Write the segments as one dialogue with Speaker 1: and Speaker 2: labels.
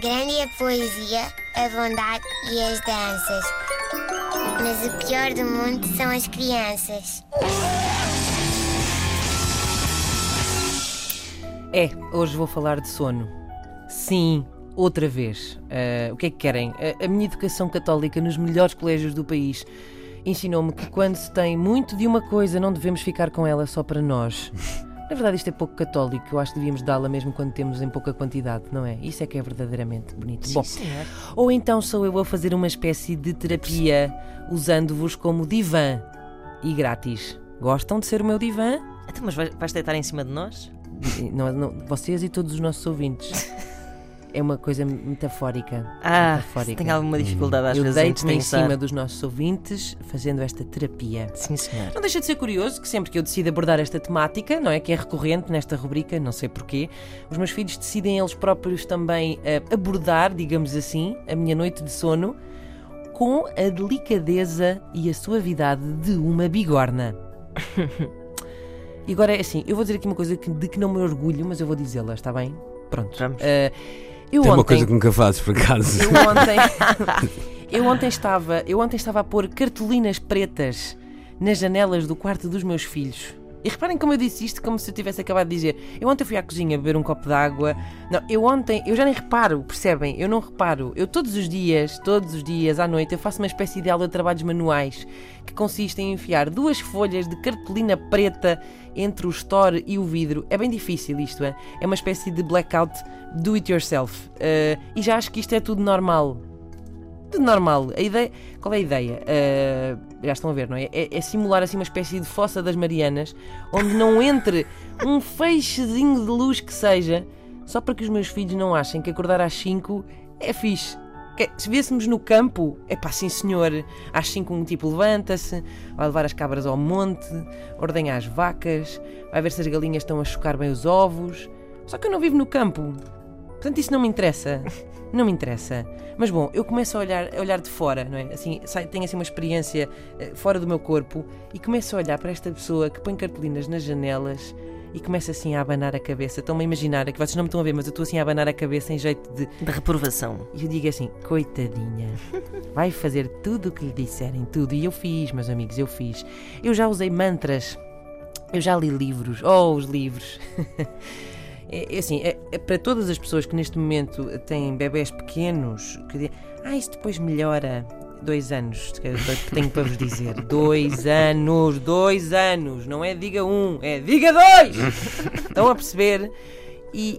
Speaker 1: Grande é a poesia, a bondade e as danças. Mas o pior do mundo são as crianças.
Speaker 2: É, hoje vou falar de sono. Sim, outra vez. Uh, o que é que querem? A, a minha educação católica nos melhores colégios do país ensinou-me que quando se tem muito de uma coisa, não devemos ficar com ela só para nós. Na verdade, isto é pouco católico. Eu acho que devíamos dá-la mesmo quando temos em pouca quantidade, não é? Isso é que é verdadeiramente bonito.
Speaker 3: Sim,
Speaker 2: Bom,
Speaker 3: senhor.
Speaker 2: ou então sou eu a fazer uma espécie de terapia usando-vos como divã e grátis. Gostam de ser o meu divã?
Speaker 3: Então, mas vais, deitar em cima de nós?
Speaker 2: Não- não- vocês e todos os nossos ouvintes. É uma coisa metafórica.
Speaker 3: Ah,
Speaker 2: metafórica.
Speaker 3: tenho alguma dificuldade às
Speaker 2: eu
Speaker 3: vezes em
Speaker 2: deito-me em cima dos nossos ouvintes fazendo esta terapia.
Speaker 3: Sim, senhor.
Speaker 2: Não deixa de ser curioso que sempre que eu decido abordar esta temática, não é? Que é recorrente nesta rubrica, não sei porquê, os meus filhos decidem eles próprios também eh, abordar, digamos assim, a minha noite de sono com a delicadeza e a suavidade de uma bigorna. e agora é assim, eu vou dizer aqui uma coisa que- de que não me orgulho, mas eu vou dizê-la, está bem? Pronto.
Speaker 3: Vamos.
Speaker 2: Eh, eu
Speaker 4: Tem uma
Speaker 2: ontem...
Speaker 4: coisa que nunca fazes, por acaso.
Speaker 2: Eu ontem, eu ontem estava, eu ontem estava a pôr cartolinas pretas nas janelas do quarto dos meus filhos. E reparem como eu disse isto, como se eu tivesse acabado de dizer. Eu ontem fui à cozinha beber um copo de água. Não, eu ontem, eu já nem reparo, percebem? Eu não reparo. Eu todos os dias, todos os dias à noite, eu faço uma espécie de aula de trabalhos manuais que consiste em enfiar duas folhas de cartolina preta entre o store e o vidro. É bem difícil isto, é? É uma espécie de blackout do it yourself. Eh, e já acho que isto é tudo normal. Tudo normal. A ideia, qual é a ideia? Eh, já estão a ver, não é? é? é simular assim uma espécie de fossa das Marianas, onde não entre um feixezinho de luz que seja, só para que os meus filhos não achem que acordar às 5 é fixe. Que- Se viéssemos no campo, é pá, sim senhor, às 5 um tipo levanta-se, vai levar as cabras ao monte, ordenha as vacas, vai ver se as galinhas estão a chocar bem os ovos. Só que eu não vivo no campo. Portanto, isso não me interessa. Não me interessa. Mas bom, eu começo a olhar, a olhar de fora, não é? Assim, tenho assim uma experiência eh, fora do meu corpo e começo a olhar para esta pessoa que põe cartolinas nas janelas e começa assim a abanar a cabeça. Estão-me a imaginar, é que vocês não me estão a ver, mas eu estou assim a abanar a cabeça em jeito de.
Speaker 3: Da reprovação.
Speaker 2: E eu digo assim: coitadinha, vai fazer tudo o que lhe disserem, tudo. E eu fiz, meus amigos, eu fiz. Eu já usei mantras, eu já li livros. Oh, os livros! É, é assim, é- é para todas as pessoas que neste momento têm bebés pequenos, que dizem, ah, isso depois melhora. Dois anos, tenho para vos dizer. Dois anos, dois anos. Não é diga um, é diga dois! Estão a perceber? E,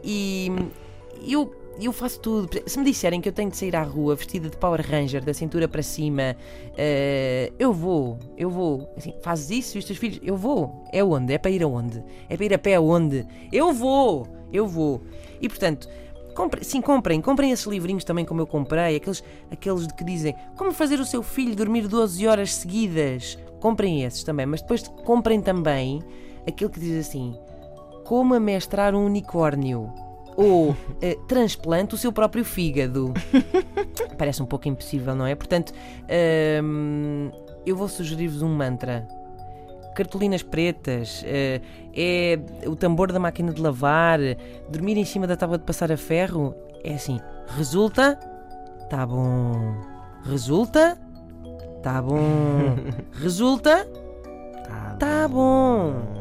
Speaker 2: e eu, eu faço tudo. Se me disserem que eu tenho de sair à rua vestida de Power Ranger, da cintura para cima, eh, eu vou, eu vou. Assim, fazes isso e os teus filhos? Eu vou. É onde? É para ir aonde? É para ir a pé aonde? Eu vou, eu vou. E portanto. compre- sim, comprem, comprem esses livrinhos também como eu comprei, aqueles, aqueles que dizem como fazer o seu filho dormir 12 horas seguidas. Comprem esses também, mas depois comprem também aquele que diz assim: como amestrar um unicórnio ou eh, transplante o seu próprio fígado. Parece um pouco impossível, não é? Portanto, hum, eu vou sugerir-vos um mantra. Cartolinas pretas, eh, é o tambor da máquina de lavar, dormir em cima da tábua de passar a ferro. É assim, resulta? Tá bom. Resulta? Tá bom. Resulta?
Speaker 3: Tá
Speaker 2: Tá bom.